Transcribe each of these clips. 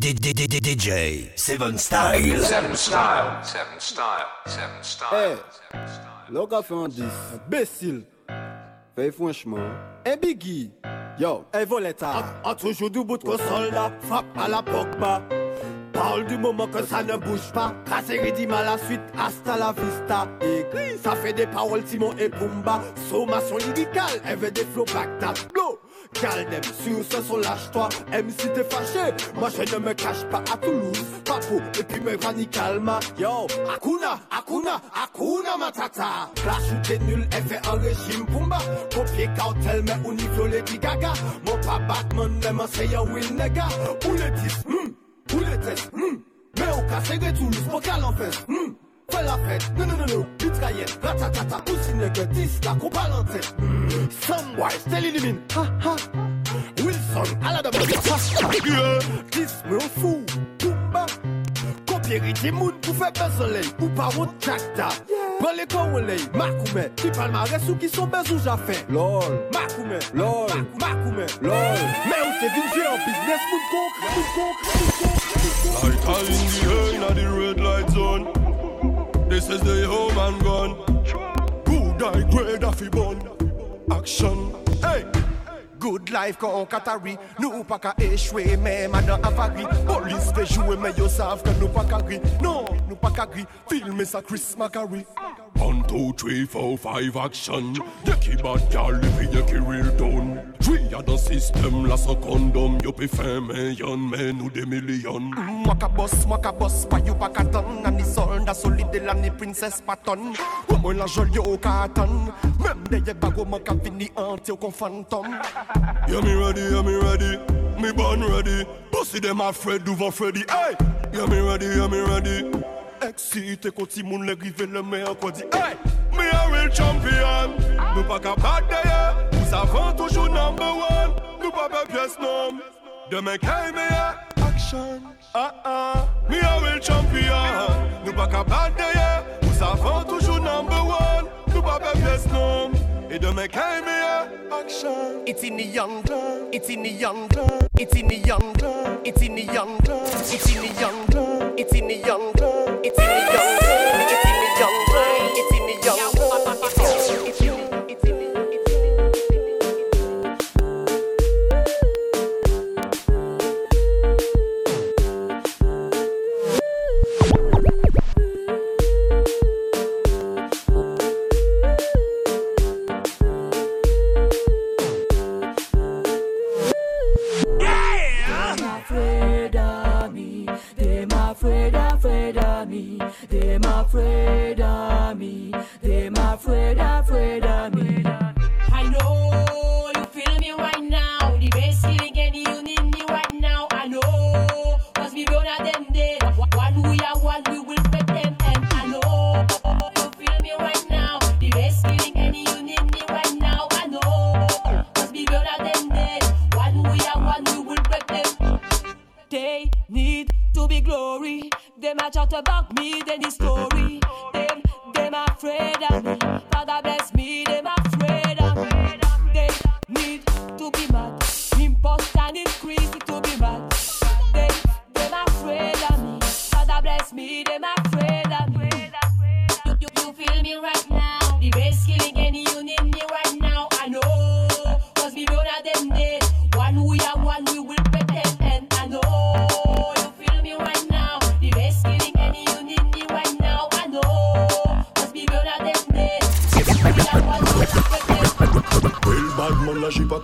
DJ Seven Style. Seven Style. Seven Style. Seven Style. Hey. Seven Style. L'on a fait un 10, imbécile. Fait franchement, un biggie. Yo, hey Voletta, a toujours du bout de soldat, frappe à la Pogba. Parle du moment que ça ne bouge pas. Cassé rythme à la suite, hasta la vista. Écrit, ça fait des paroles Timon et Pumba. Sommation lyricale, elle veut des flows bacta. Blow. Calme, si ou se son lâche-toi, M si t'es fâché, moi je ne me cache pas à Toulouse, Papou, et puis me Vanny Calma, yo, Akuna, Akuna, Akuna Matata, Flash ou t'es nul, elle fait un régime Pumba, copier cartel, mais au niveau les gaga, mon pas Batman, Même mon c'est un win nega, ou le 10, hmm, où le test, hmm, mais au cas c'est de Toulouse, pour qu'à l'enfance, hmm, Fè la fèt, nou nou nou nou, mitrayet, ratatata Pousi nèkè, dis la koupa lantè Samwise, tel inimin, ha ha. Wilson, ala da bè, ha ha. Dis mè ou fou, poumba Kopye riti moun pou fè bè soley Ou pa wot chakta Bè lè kon wè ley, makoume Ki palma resou ki son bè zou jafè Lol, makoume, lol, makoume, lol. Mè ou se vinjè an biznes moun konk, moun konk, moun konk All time in the end of the red light zone This is the human gun. Good eye, great of bun. Action. Hey. Good life quand on Qatari Nous pas qu'à échouer même à dans Police fait jouer mais yo savent que nous pas qu'à gris Non, nous pas qu'à gris Filmer ça Chris Macari one, two, three, four, five, action. The keyboard girl, if you can real down. Three other system, last a condom. You be firm, eh, young man, who the million. Maka boss, maka boss, pa you back a ton. And it's all the solid, and the princess pattern. Woman la jolie au carton. Même des bagos, maka fini anti au phantom. Yeah, me ready, yeah, me ready. Me born ready. Pussy them afraid, do Freddy. Hey! Yeah, me ready, yeah, me ready. Eksite koti moun le rive le me anko di Hey, me a real champion. Nou pa ka bat deye Ou savan toujou number one. Nou pa pe pyes nom. Demen kay me a action. Ah ah, me a real champion. Nou pa ka bat deye Ou savan toujou number one. Nou pa pe pyes nom. Et demain kay meilleur action. It's in the young blood. It's in the young blood. It's in the young blood. It's in the young blood. It's in the young blood. It's in the young blood. It's in the young blood. It's in the young blood. It's in the young me. Them afraid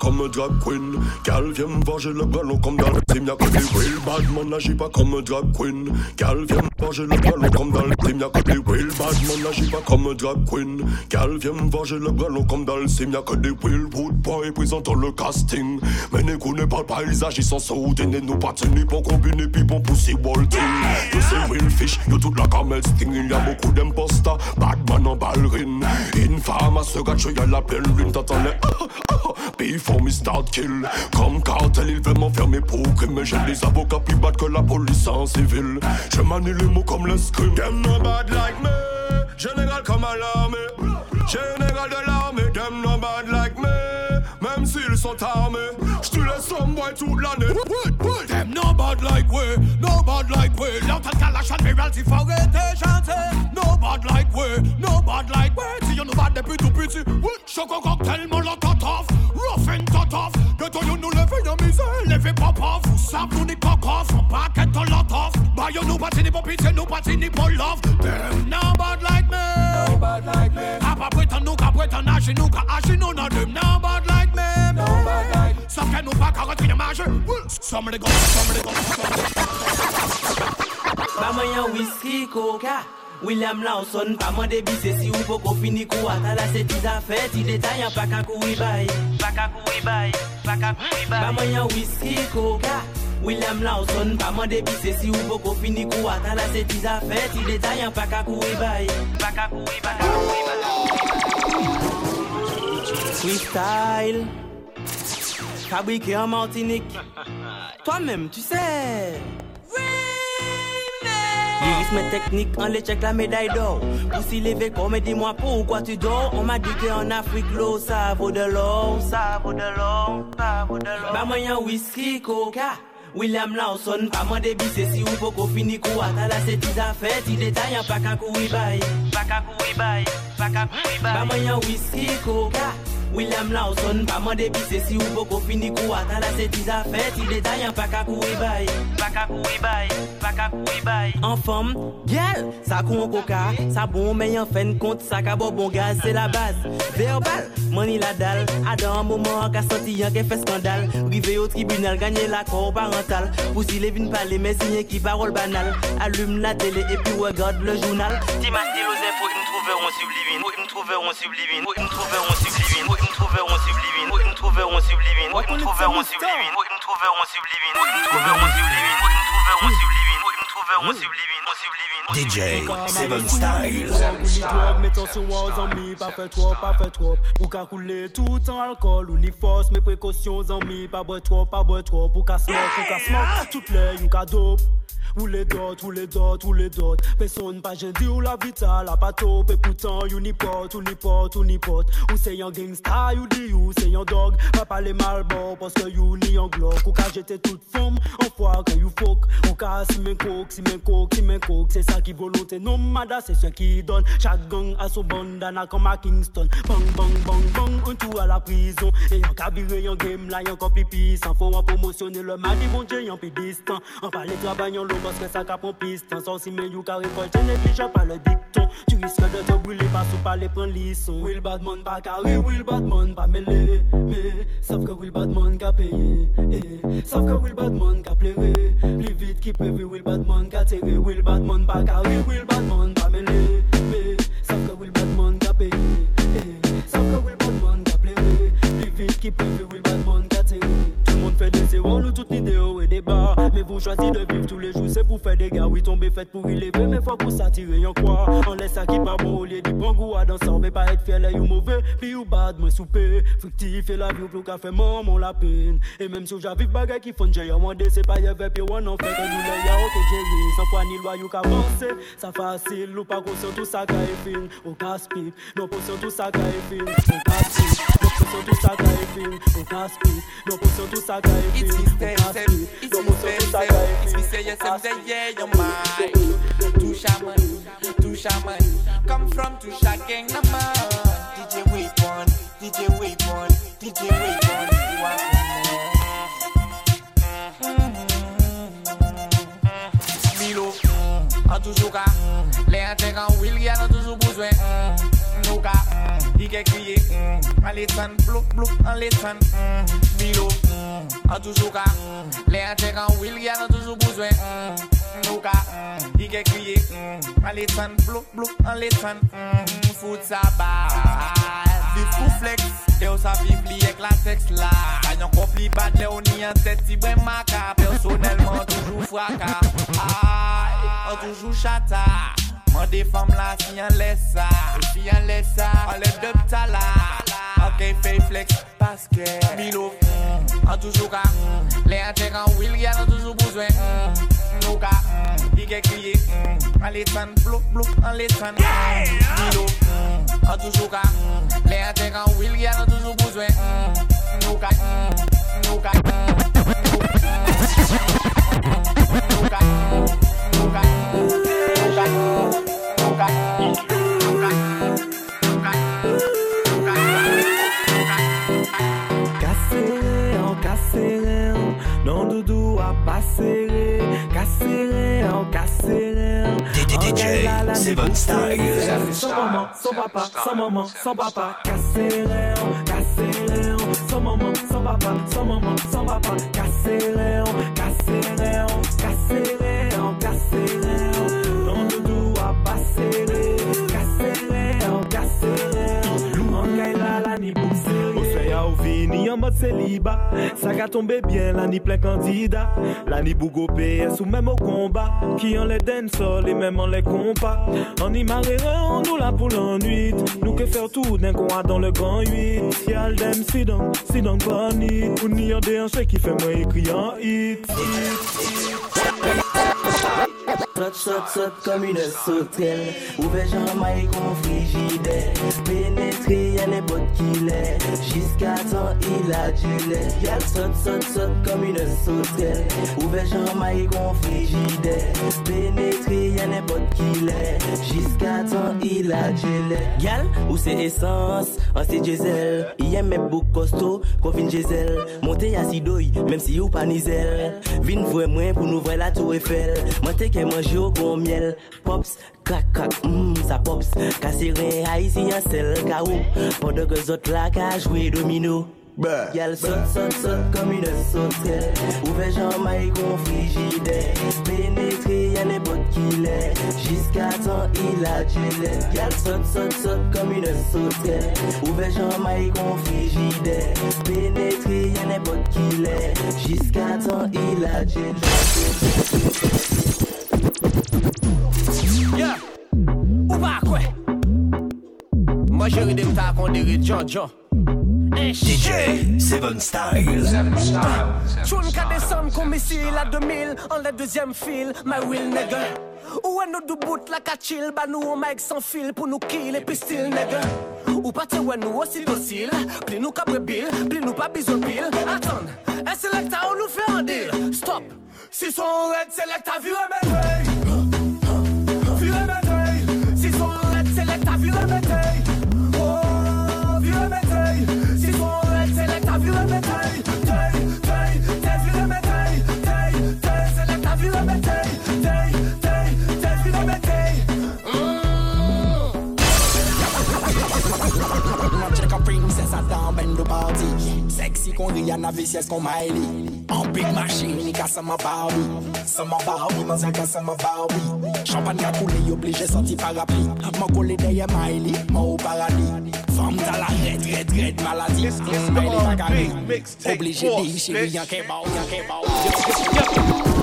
comme drag queen. Gal vient me le ballon comme dans le team y'a que des Real bad man pas comme drag queen. Vient venger le ballon comme dans le team y'a que des Real bad man n'agit pas comme un drag queen Gal vient me le ballon comme dans le team y'a que des Real wood boy présentant le casting. Mais ne connaît pas le paysage ils sont sautés Ne nous pas tenir pour combiner puis pour pousser walting Yo c'est real fish, yo toute la camel sting. Il y a beaucoup d'imposters, bad man en ballerine. Infâme à ce gars, y'a la pleine lune T'entends les ah, ah, ah, Before me start kill. Comme cartel, il veut m'enfermer pour crime. Mais j'ai des avocats plus bad que la police en civil. Je manie les mots comme l'escrime Them no bad like me. Général comme à l'armée. Général de l'armée Them no bad like me. Même s'ils sont armés. Laisse some boy toute l'année. Them no bad like we, no bad like we. L'autre calache and viral si faut arrêter. No bad like we, no bad like we. Si you know bad depuis tout petit. Choco you know but the puppies, you know but the pull love. Them now bad like me. No bad like me. Apa puta nuka puta na she nuka ashi no ah, na them now bad like me. No bad like. Some can nuka kagot in the mash. Some of the go, some of the go. Mama ya whiskey coca. William Lawson, pa mwen debise si ou poko fini kou atala se ti zafè, ti detayan pa kakou ibay, pa kakou ibay, pa kakou ibay. Pa mwen yon whisky koka, William Lawson, pa mwen pise si ou poko fini kou ata la se ti zafè, ti detayan pa kakou e bay, pa kakou e bay, pa kakou e bay. Freestyle, fabrike en Martinique, toi mèm tu sè. L'iris mes techniques, on les check la médaille d'or. Pour s'y lever comme, mais dis-moi pourquoi tu dors. On m'a dit qu'en Afrique, l'eau, ça vaut de l'or, ça vaut de l'or, ça vaut de l'or. Bah, moyen whisky, coca. William Lawson pa mande bise si ou poko fini kou atala se ti zafè ti detayan pa kakou i bay. Pa kakou i bay, pa kakou i bay. Pa manyan whisky, koka. William Lawson, pa mande bise si ou poko fini kou ata la se tiza fe Ti detayan pa ka kou e bay, pa ka kou e bay, pa ka kou e bay. An fom, gyal, sa kou an koka, sa bon men yon fen kont sa ka bo bon gaz Se la baz, verbal, mani la dal, adan an mouman an ka santi yon ke fe skandal. Rive yo tribunal, ganyen la kor parental, ou si le vin pale men sinye ki parol banal. Alume la tele epi regarde le journal. Ti masi lo zen fok, m trouveron sublimin, m trouveron sublimin, m trouveron sublimin nous trouverons sublimine, nous trouverons sublimine, nous trouverons sublimine, nous trouverons sublimine, nous trouverons sublimine, nous trouverons sublimine, sublimine, DJ Seven Style. Mettons sur moi pas fait trop, pas fait trop. Ou qu'à tout en alcool, ou ni force, mes précautions, pas boire trop, pas boire trop. Pour qu'à smoke, pour qu'à smoke, toutes les, dope. Ou les dots, ou les dots, ou les dots. Personne pas jeudi ou la vita, la pas. Et pourtant, you ni pot, ou ni pot, ou ni pot. Ou c'est un gangsta, you di you, c'est un dog. Pas parler mal bon, parce que you ni un glock. Ou qu'à jeter toute forme, en fois que you fuck. Ou qu'à si men coke, si men coke, si men coke. C'est ça qui volonté nomada, c'est ce qui donne. Chaque gang a son bandana comme à Kingston. Bang, bang, bang, bang, un tout à la prison. Et en cabiré, en game là, y'en copie puissant. Faut en promotionner le mardi, bon Dieu, y'en plus distant. En parler travail, en l'eau, Paske sa ka pon pistan San si men yu ka rekolte Neglija pa le dikton Tu riske de te brile Pas ou pa le pren lison Will Badman pa kare Will Badman pa mele Me Sav ke Will Badman ka peye Sav ke Will Badman ka plere Li vit ki previ Will Badman ka tere Will Badman pa kare Will Badman pa mele Me Sav ke Will Badman ka peye Sav ke Will Badman ka plere Li vit ki previ Will Badman ka tere Tout moun fe de sewan Ou tout ni vous choisissez de vivre tous les jours, c'est pour faire des gars. Oui, tomber fait pour y lever, mais faut pour s'attirer en quoi. On laisse ça qui pas bon au lieu du bon goût à danser, mais pas être fier, là, you mauvais. Puis ou bad, moi souper. Fictif et la vie, ou plus qu'à faire maman la peine. Et même si j'avais bagay qui font j'ai moi c'est pas y avait puis on en fait que nous y'a ok Jerry. Sans foi ni loi, you qu'avancer. Ça facile, ou pas conscient tout ça qu'a fin. Au casse-pipe, non conscient tout ça qu'a fin. Au casse-pipe, non conscient tout ça qu'a fin. Au casse-pipe, non conscient tout ça qu'a fin. It's Au expensive, casse-pipe, it's non conscient It's me say yes and say yeah, you're mine. Two shaman, two shaman. Come from two shaking number. DJ Weapon, DJ Weapon, DJ Weapon. You Milo, a toujours cas. Les intégrants, Will, il y toujours besoin. Bi ke kriye, mm, An ale tan, blou blok, ale tan, mm, Milo, mm, an toujou ka, mm, le an tek an wil, ya an toujou bouzwen, mm, Nou ka, mm, bi ke kriye, An ale tan, blou blok, ale tan, mm, Fout sa ba, Viv pou flex, Te ou sa viv li ek la seks la. Kanyon kop li bat le ou ni an tet si bwen maka. Personelman toujou fwaka Ay, an toujou chata. Mande fam la si yon lesa Si yon lesa, ale de tala Anke fey flex, paske. Milo, an toujou ka. Le an tek an wil, yal an toujou bouzwen. Nou ka, ike kriye. An letan, blok blok, an letan Milo, an toujou ka. Le an tek an wil, yal an toujou bouzwen. Nou ka, nou ka Nou ka, nou ka. Nan doudou a pasere Kasere an, kasere. An DJ, Seven Style Son maman, son papa, son maman, son papa Kasere an, kasere. An Son maman, son papa, son maman, son papa Kasere an, kasere an Kasere an, kasere. an Vini en mode célibat? Ça a tombé bien, la ni plein candidat. La ni bougo PS ou même au combat. Qui en les dancehall et même en les compas On y marierait, on nous là pour l'ennui. Nous que faire tout d'un coin dans le grand 8 Y'a dem si donc, si donc ni Ou ni en déhanché qui fait moi écrire en hit Trot, trot, trot, kom une sotel Ouve janmay kon frigide Penetre yon e bot e ki le. Jiska tan il adjile Yal trot, trot, trot, kom une sotel Ouve janmay kon frigide Penetre yon e bot e ki le. Jiska tan il adjile Yal ou se esans, an se jezel Yen men bou kosto, kon vin jezel Monte yasi doy, menm si ou pa nizel. Vin vwe mwen pou nou vwe la tou efel Mante ke manje oranj yo gon miel Pops, kak kak, mmm, sa pops. Kasire a isi yon sel ka ou Pwede ke zot la ka jwe domino Yal sot sot sot kom une sotel Ouve janmai kon frigide Penetre yon epot ki le Jiska tan il a djile Yal sot sot sot kom une sotel Ouve janmai kon frigide Penetre yon epot ki le Jiska tan il a djile Yeah. Ou pa kwe? Mwen jere dem ta kondere John John. Eh, DJ Seven Styles. Choun ka desan kon misi la 2000 An la dezyem fil, my will nega Ou an nou do bout la ka chill Ba nou an mic san fil pou nou kill epi still nega Ou pati wè nou osil osil Pli nou kabre bil, pli nou pa bizon pil. Atan, e selekta ou nou fe an dil Stop, si son red selekta vire men vey do party Sexy kon Rihanna, VCS kon Miley An big machine, ni ka seman Barbie. Seman Barbie, man zan ka seman Barbie. Champagne ka koule, yo pleje sorti parapli Man kole deye Miley, man ou paradis. Femme ta la red, red, red maladi Miley baka red, oblige di Chéri, yanke bao, yanke bao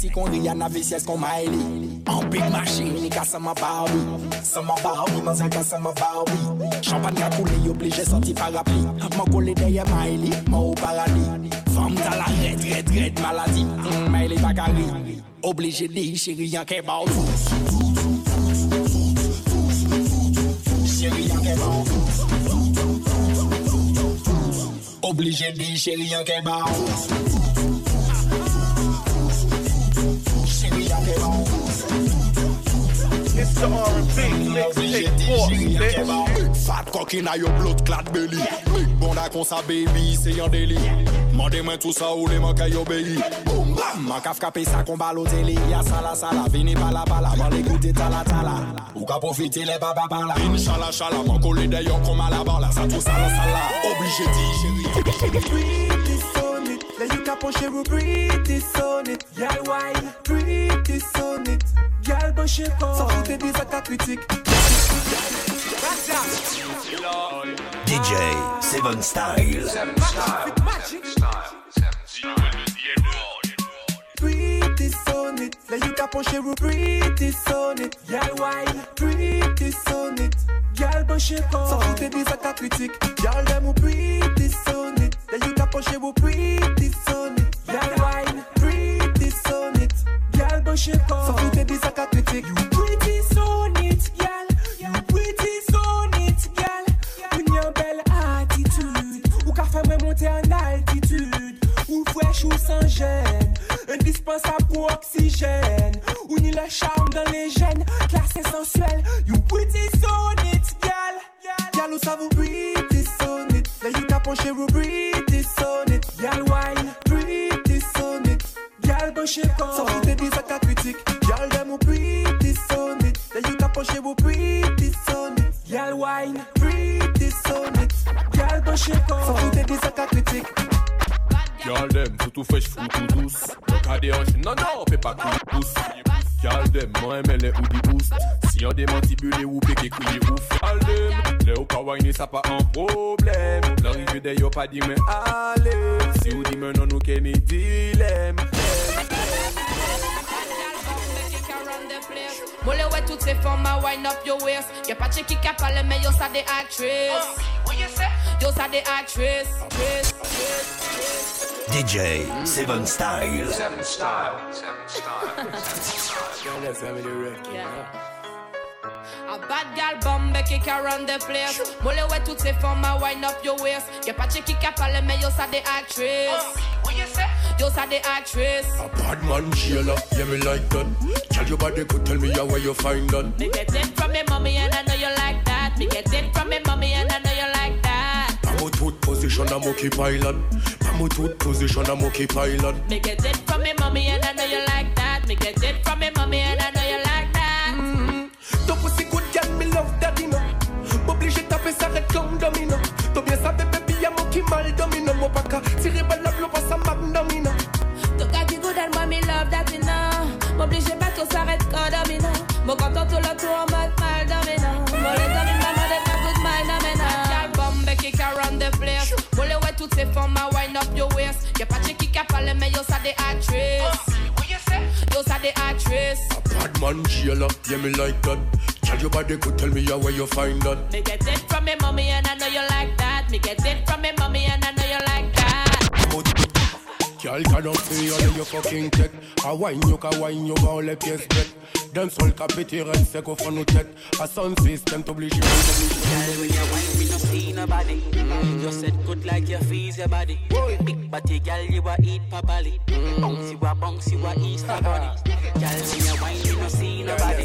Vesi kon Rihanna, vesi es kon Miley An big machine, ni ka seman Barbie. Seman Barbie, man zan ka seman Barbie. Champagne ka koule, yo pleje sorti parapli. Man kole deye Miley, man ou paradis. Femme ta la red, red, red maladi mm, Miley bakari, oblige di Chéri yan ke ba ou Chéri an ke ba ou Oblige di, chéri yan ke ba ou It's the R&B mixtape force, bitch. Fat cock in a your blood clot belly. Big bon a kon sa baby, se yon deli Mande mwen tout sa ou le man kay obéi Boom bam, man kaf kape sa kon balo teli Ya sala sala, vini pala pala, man le koute tala tala. Ou ka profite le baba pala Vini chala chala, man kole de yon kon mala bala. Sa tout sala sala, oblige di chéri Pretty on it, là you cap on pretty on it, y'all pretty on it, y'all bon chez quoi, sans foutre des attaques critiques. DJ Seven Style. Seven Style. Seven Style. Seven Style. Pretty on it, là you cap on chez vous pretty on it, y'all pretty on it, y'all bon chez quoi, sans foutre des attaques critiques, y'all them ou pretty on it, là you cap on chez vous pretty on it, y'all pretty on it, y'all bon chez sans foutre des attaques critiques. Altitude, ou fraîche ou sans gêne, indispensable pour oxygène, Ou ni le charme dans les gènes, sensuelle. You pretty so neat, gal. Gal, ou ça vous pretty so neat. Chez vous pretty so neat. Gal, wine, pretty so neat. Gal, penché comme Sans foutre des attaques critiques. Gal, dem pretty so neat. On chez vous pretty so neat. Gal, wine, pretty so neat. Gal, penché comme Gyal dem, toutou fech foutou dous Kade anj, nan nan, pe pa kou dous Gyal dem, man eme le ou di non, non, boost. Si yon dem antibule ou peke kou di ouf. Gyal dem, le ou ka wine sa pa an problem Lorive de yo pa di men ale Si ou di men nan nou ke ni dilem Mole ouais toutes ces formes, à wind up your waist. Y'a pas de qui qui a parlé, mais yo ça des actrices. Uh, yo ça des actrices. DJ Seven Style. Seven style. Seven style. A bad gal bombe qui can run the place. Mole ouais toutes ces formes, à wind up your waist. Y'a pas de qui qui a parlé, mais yo ça des actrices. Yo ça des actrices. A bad man jailer, yeah me like that. Tell your body could tell me how where you find that. Me get it from me mommy and I know you like that. Me get it from me mommy and I know you like that. Pamo tooth position a monkey island. Pamo tooth position a monkey island. Me get it from me mommy and I know you like that. Me get it from me mommy and I know you like that. Mm-hmm. Ton pussy good girl, me love daddy no M'oblige taper red comme domino T'as bien ça bébé, puis y'a mon qui mal domino Mon qu'à tirer balle la M'oblige pas tout s'arrête quand domino. Mon content tout le tour en mode mal domino. Mon les amis maman de ma good mind domino. Gal bombe qui can run the place. Mole ouais toutes ces formes, à wind up your waist. Y'a pas de qui qui a parlé, mais oh, yo ça des actrices. Yo ça des actrices. Bad man jailer, yeah me like that. Tell your body could tell me where you find that. Me get it from me mommy and I know you like that. Me get it from me mommy and I know like that. Girl pay all of your fucking tech. A wine you ka wine you va les pièces bêtes. D'un seul capétir un sec au fond nos têtes. A sound system t'oblige Girl, when you wine, me no see nobody. Mm. You said good like your fees, your body. Big body, girl, you a eat properly. Bounce, you a bounce, you a Easter bunny. Girl, when you wine, me no see nobody.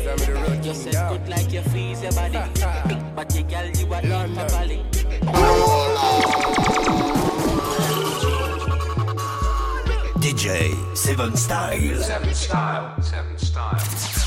You said good like your fees, your body. Big body, girl, you a eat properly. DJ Seven Style. Seven style. Seven style.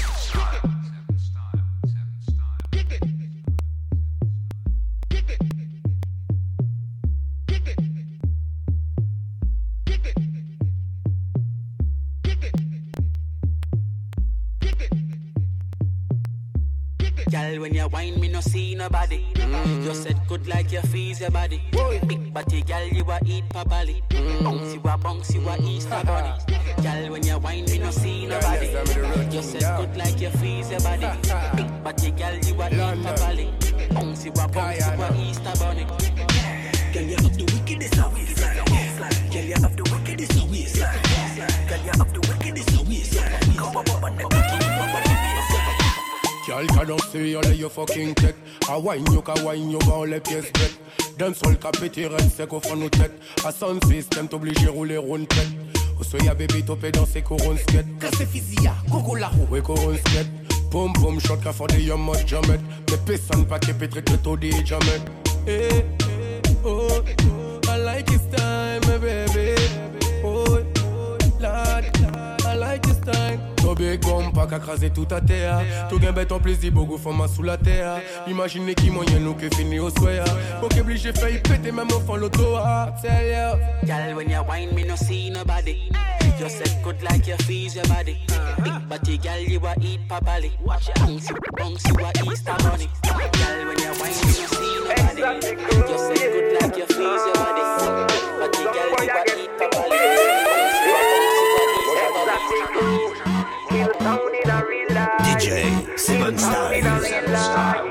Girl, when you wine, me no see nobody. You said good like your fees, your body. Big body, girl, you a eat properly. Bounce, you a bounce, you a Easter bunny. Girl, when you wine, me no see nobody. You said good like your fees, your body. Big body, girl, you a eat properly. Bounce, you a bounce, you a Easter bunny. Girl, you have the wickedest of waistline. Girl, you have the wickedest of waistline. Girl, you have the wickedest of waistline. Come up up on the booty, up Girl cannot see all of your fucking tech. A wine you ka wine you va les pièces bêtes. D'un seul capétir un sec au fond nos têtes. A sound system t'oblige à rouler rond tête. Au soya baby topé dans ses couronnes skate. Casse fizia, gogo la roue Ouais couronnes skate. Pom pom shot the yum mode jamais. Mais personne pas qui pétre que tout dit jamais. Eh, oh, I like his time, baby. Oh, Lord, big bomb pas qu'à craser tout à terre. Tout gain bête en plaisir, beaucoup font sous la terre. Imaginez qui moyen nous que fini au soya. Pour qu'obligé fait péter même au fond l'auto. ah. Tell you. Girl, when you wine, me no see nobody. You said good like your fees, your body. Big body, girl, you a eat properly. Bounce, you bounce, you a Easter bunny. Girl, when you wine, me no see nobody. You said good like your fees, your body. Big body, girl, you a eat properly. Bounce, you a bounce, you a Easter bunny. DJ Seven Style.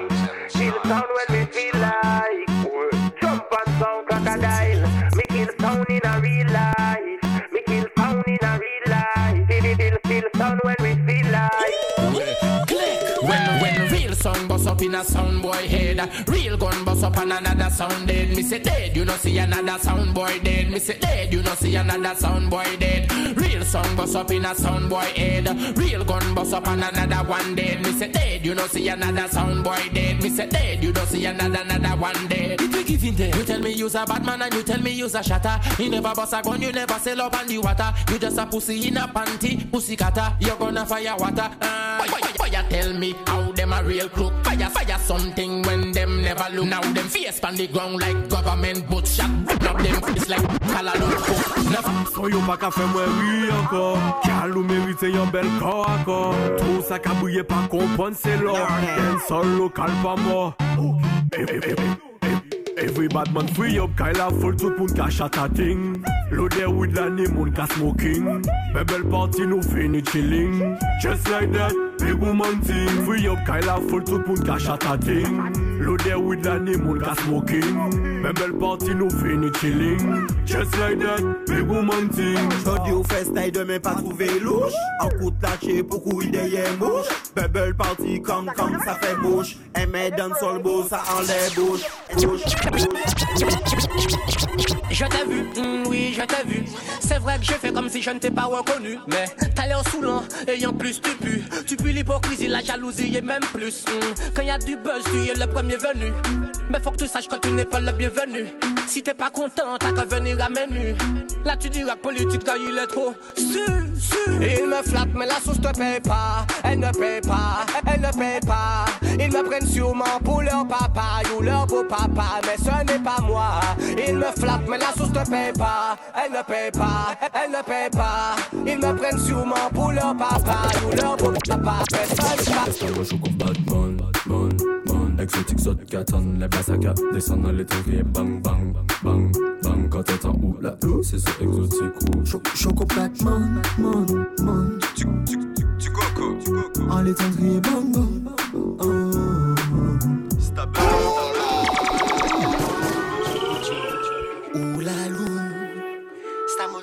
Boy head. Real gun bust up on another sound dead. Me say dead, you know see another sound boy dead. Me say dead, you know see another sound boy dead. Real song bust up in a sound boy head. Real gun bust up on another one dead. Me say dead, you know see another sound boy dead. Me say dead, you know see another another one dead. It will give in there. You tell me you's a bad man and you tell me you's a shatter. You never bust a gun, you never sell up on the water. You just a pussy in a panty, pussy cutter. You're gonna fire water. Uh, fire, fire, fire, tell me how them a real crook. Fire, fire something when them never look. Now them face on the ground like government boot shot. Now them face like Kalalupo. Never. So yo pa ka fe mwen ri ankor Kal ou merite yon bel kor akor Tou sa ka bouye pa kompon se lor Den sol lokal pa mo Every bad man free up Kaila full tout moun ka chata ting Loader with la ni moun ka smoking. Bebel party nou fini chilling. Just like that, big woman ting Free up Kaila full tout moun ka chata ting Lode wid lani moun ka smoking Men bel party nou fini chilling Just like that, big woman ting Jodi ou festay demen pa trouve louche. An kout lache pou kou ideye mouche. Bel bel party kam kam sa fe bouche. Eme dan sol bo sa an le bouche Bouche, bouche, bouche. C'est vrai que je fais comme si je ne t'ai pas reconnu. Mais t'as l'air saoulant, et en plus tu pues. Tu pues l'hypocrisie, la jalousie et même plus. mm. Quand y a du buzz, tu es le premier venu. Mais faut que tu saches que tu n'es pas le bienvenu. Si t'es pas content, t'as qu'à venir à menu. Là tu diras que politique quand il est trop. Su. Il me flatte, mais la sauce te paye pas. Elle ne paye pas, elle ne paye pas. Ils me prennent sûrement pour leur papa ou leur beau papa, mais ce n'est pas moi. Ils me flattent, mais la sauce ne paye pas. Elle ne paye pas, pas, elle ne paie pas. Ils me prennent sûrement pour leur papa ou leur beau papa. Fais pas je comme Batman, Batman, Batman. Exotique, saute, katane, les basaka. Descends dans les et bang, bang, bang, bang. Quand t'entends où la loup, c'est ce exotique ou. Choco Batman, man, man. Tu, tu, tu, tu coco, tu coco. Ah, les tendriers, bang, bang, bang. C'est ta belle, ta belle. Où la loup.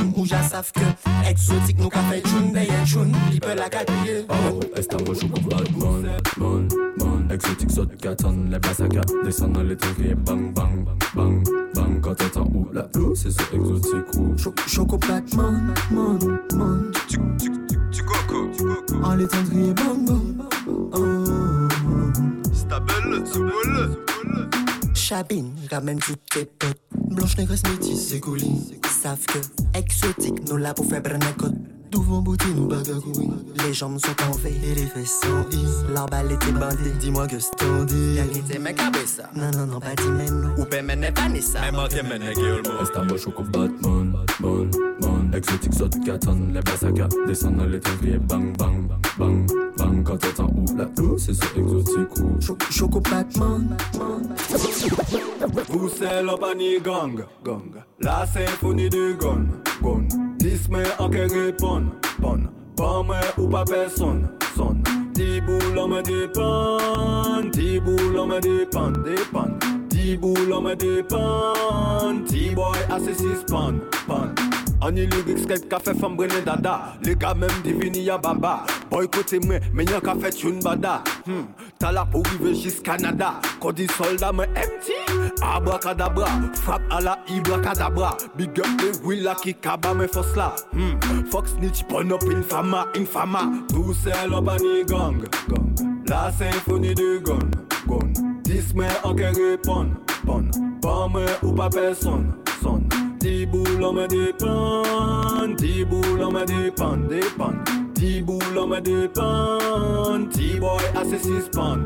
joun Ou ja saf ke Eksotik nou ka fe joun Deyen joun, li pe la ka Oh, esta mwen chou pou bad man Man, man, eksotik sot ka Le basa Bang, bang, bang, bang Quand t'entends ou la se se eksotik ou Choco black man, man, man Tu, tu, tu, tu bang, bang chabine, ramène toutes tes potes. Blanche, négresse, métisse, et coulis, savent que, exotique, nous la pour faire bernacote. D'où vont boutines ou bagagouines Les jambes sont en V et les fesses sont I. La balle était bandée, dis-moi que c'est ton dit. Y'a qui t'aimait cabessa Non, non, non, pas dit même. Ou ben mène Vanessa. Et moi qui mène Guillemot. Est un moche au Batman, Batman, Batman. Exotique saute 4 tonnes, les bassagas descendent dans les tendriers. Bang, bang, bang bang Quand t'es en haut, la blue, c'est ça exotique ou Choc, choc au Batman, Vous c'est la panique gang, gang. La symphonie du gun, gun Dis-moi en quel répond, bon Pas moi ou pas personne, son. Ti boulot me dépend, ti boulot me dépend, dépend boulot me dépend, ti boy assez six pan, pan En lyrics, quel café femme brene dada. Les gars même divini ya baba. Boy côté moi, mais y'a qu'a fait une bada. Hmm. T'as la pour vivre jusqu'à Canada. Quand dit soldat me empty. Abracadabra, frappe à la ibracadabra. Big up les will la qui kaba me force là. Hmm. Fox snitch, pon up infama, infama Tout c'est l'obani gang, gang. La symphonie du gun, gun Dis-moi en quel répond, bon Pas moi ou pas personne, son Tiboul on me dépend, Tiboul me dépend, dépend. Tiboul on me dépend, T-boy à ah, ses six pan.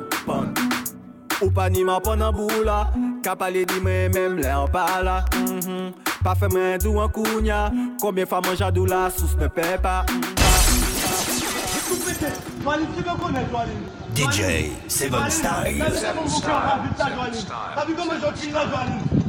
Ou pas ni ma pan en boula, ah. capalé di moi même l'air pas là. Mm-hmm. Mm d'ou en kounya, combien fois mange à dou la sauce ne paie pas? DJ Seven Styles. Seven Styles.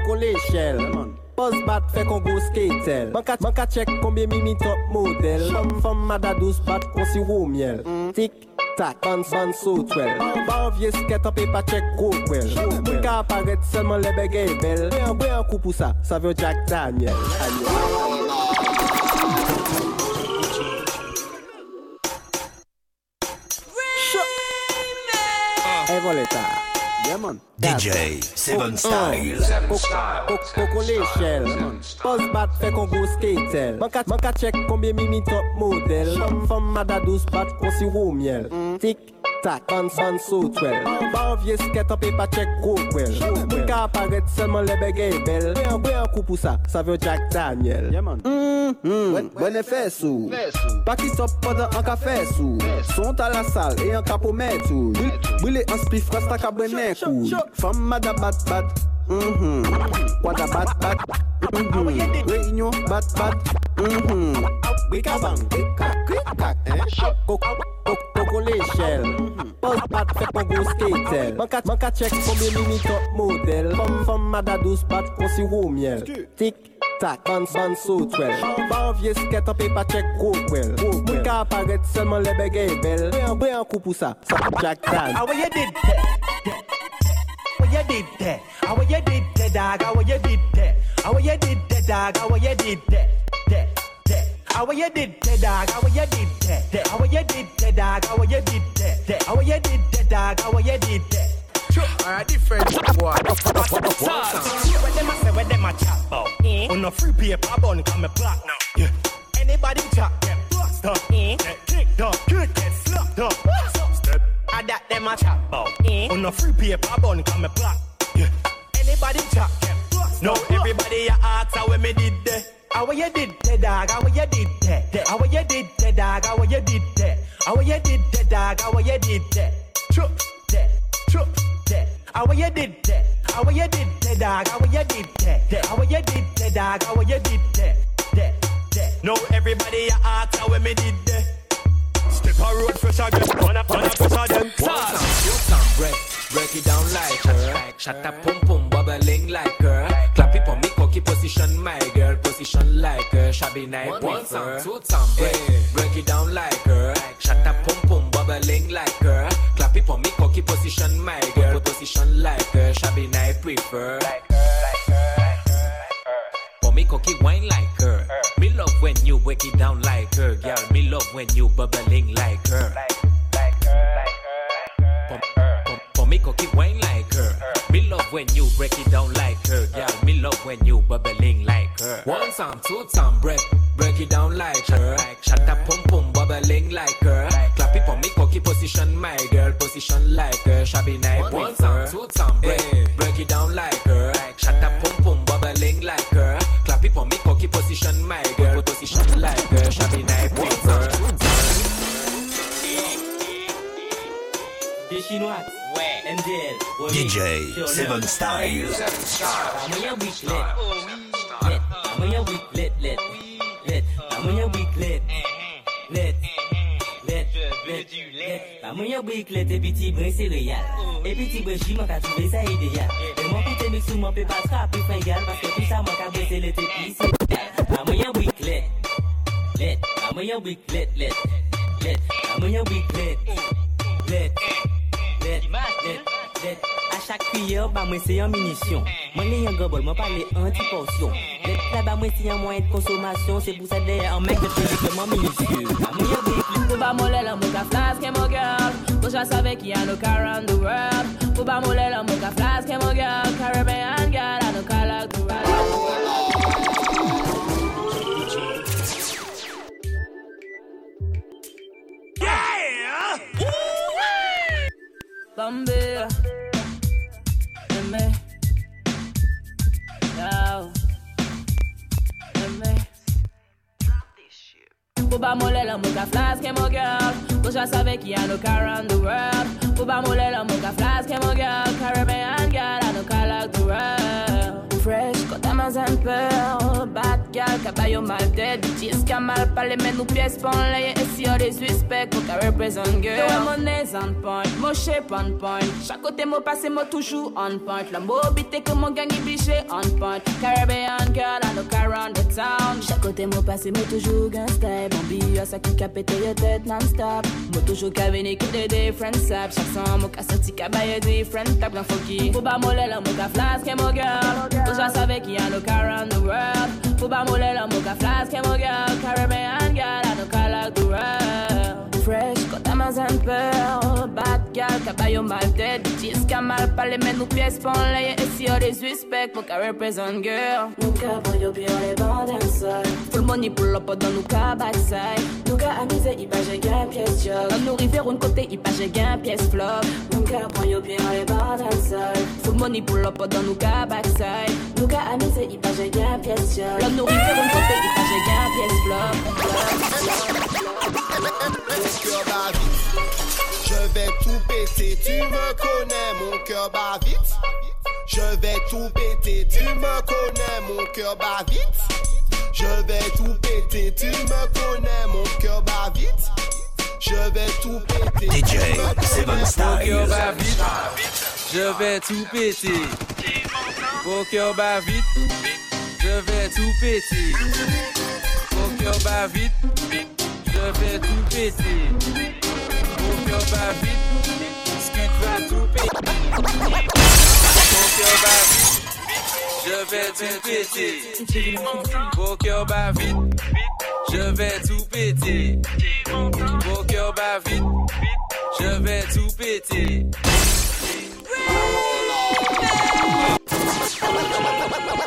yo kole shell Buzz bat fe kon go skatel Man ka chek konbye mimi top model Fom madadous bat kon si wou miel Tik tak, ban ban so twel Ba anvye sket an pe pa chek go kwel Mwen ka aparet selman lebe gey bel Mwen an kou pou sa, sa vyo Jack Daniel Evoleta man DJ, Seven Style Koko le shell Poz bat fe kon go skatel Man ka chek konbyen mi mi top model Fom fom mada dos bat kon si ro miel. Tik tak, ban san sotwel Ban vye sket an pe pa chek kokwel Mwen ka aparet selman le begey bel. Mwen an kwen an kou pou sa, sa vyo Jack Daniel. Mwen mm-hmm. e fesou, pakis op podan an ka fesou Sont a la sal, e an kapo metou Bwile an spif, rasta ka brenen kou? Fom mada bat bat. Mm-hmm. Quadra mm-hmm. bat bat. Mm-hmm. Réunion bat bat. Mm-hmm. Bika bang, bika, bika, hein? Eh? Coco, coco, coco l'échelle. Boz bat fèk mwen go skater. Mwen ka chek konbe mini top model. Fom fom madadous bat kon siro miel. Tik tak, ban ban so twel. Ban vie sket anpe pa chek go kwel. Mwen ka aparet selman lebe gey e bel. Bre an kou pou sa, sa jak tan Awe ye did that Awe ye did that Awe ye did that dog Awe ye did that Awe ye did that dog Awe ye did that How you did that, dog? How you did that? How you did that, dog? How you did that? How you did that, dog? How you did that? Alright, different boy. Where them a say, where them a chat about? On a free paper bun, come a black now. Anybody chat, get bust up. Get kicked up, get slapped up. Step. I that them a chat about. On a free paper bun, come a black. Yeah. Anybody chat, get bust No, everybody a ask how me did that. How you did that, dog? How you did that? How you did that, dog? How you did that? How you did that, dog? How you did that? Chup, that, chup, that. How you did that? How you did that, dog? How you did that? How you did that, dog? How you did that? That, that. No, everybody ask how me did that. Step a road fresh again, man a man a fresh again. Some break, break it down like her. Shut up, pum pum, bubbling like her. Clap it for me, cocky position, my girl, position like her. Shabby night, One time, two time, break. break it down like her. Shut up, pum pum, bubbling like her. Clap it for me, cocky position, my girl, position like her. Shabby night, prefer. For me, cocky wine like her. Me love when you break it down like her, girl. Me love when you bubbling like her. For, for, for me, cocky wine like her. Me love when you break it down like her, girl. Me love when you bubbling like her. One time, two time, break, break it down like her. Shut up, pum pum, bubbling like her. Clap it for me, cocky position, my girl, position like her. Shabby night, one DJ Seven Styles. Mwen yo brik let e biti brin sereyal E biti brin jim an ka touve sa ideal E mwen koute mik sou mwen pe patra api fengal Paske tout sa mwen ka breze let e pi sereyal Mwen yo brik let Let Mwen yo let let Let Mwen yo let Let Let Let Let Chak kuyer ba mwen se yon minisyon Mwen le yon gobol, mwen pale antiporsyon Let la ba mwen se yon mwen et konsomasyon Se pou sa deye an mek de fèzik mwen minisyon Ba mwen yon bikli Pou ba mole la mwen ka flaske mwen girl Pou jwa save ki yon no car on the world. Pou ba mole la mwen ka flaske mwen girl Pas moller la mocha flask et mon girl. Cause je savais qu'il y a no car around the world. Faut pas moller la mocha flask et mon girl. Caribbean girl, I no car like the world. Fresh, quand t'as main un peu. Bad girl, caballo mal dead. Qui a mal parlé, mais nous pièces les. Et si on les suspect, qu'on can represent girl. Ouais, mon nez on point, mon shape on point. Chaque côté, mon passé, moi toujours on point. La mobité que mon gang est biché on point. Caribbean girl, I car around the town. Chaque côté, mon passé, moi toujours gangsta. Bambi, à ça qui pété your tête non-stop. Moi toujours qu'à que des different saps. Chaque son, moi qu'à sorti qu'à different tap. Grand funky. Faut pas moller la mocha flask et mon girl. Cause je y a no car around the world. Faut pas moller la mocha flask mon girl. Caribbean girl, I no car like the world. Fresh, t'as main un peu. Bad Gal, kabayo mal dead Bitches kamal, pale men nou pyes pon leye E si yo de suspect, mou ka represent girl. Nou ka boyo pi yon le sol Full money pull up dan nou ka baksay Nou ka amize, i pa je gen pyes job. An nou river un kote, i pa je gen pyes flop. Nou ka boyo pi yon le bandem sol Full money pull up dan nou ka baksay Nou ka amize, i pa je gen pyes job. An nou river un kote, i pa je gen flop. Mon cœur bat vite, je vais tout péter. Tu me connais, mon cœur bat vite. Je vais tout péter, tu me connais, mon cœur bat vite. Je vais tout péter, tu me connais, mon cœur bat vite. Je vais tout péter. DJ Seven Mon Style. cœur bat vite, je vais tout péter. Mon cœur bat vite, je vais tout péter. Mon cœur bat vite, fait tout péter. Mon va vite, scut va tout péter. Va vite, je vais tout péter. Mon cœur va vite, je vais tout péter. Mon cœur va vite, je vais tout péter.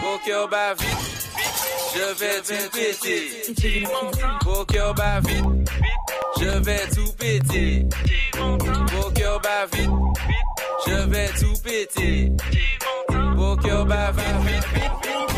Mon cœur va vite, je vais tout péter. Mon cœur va vite. Je vais tout péter. Mon cœur bat vite. Je vais tout péter. Mon cœur bat vite. vite, vite,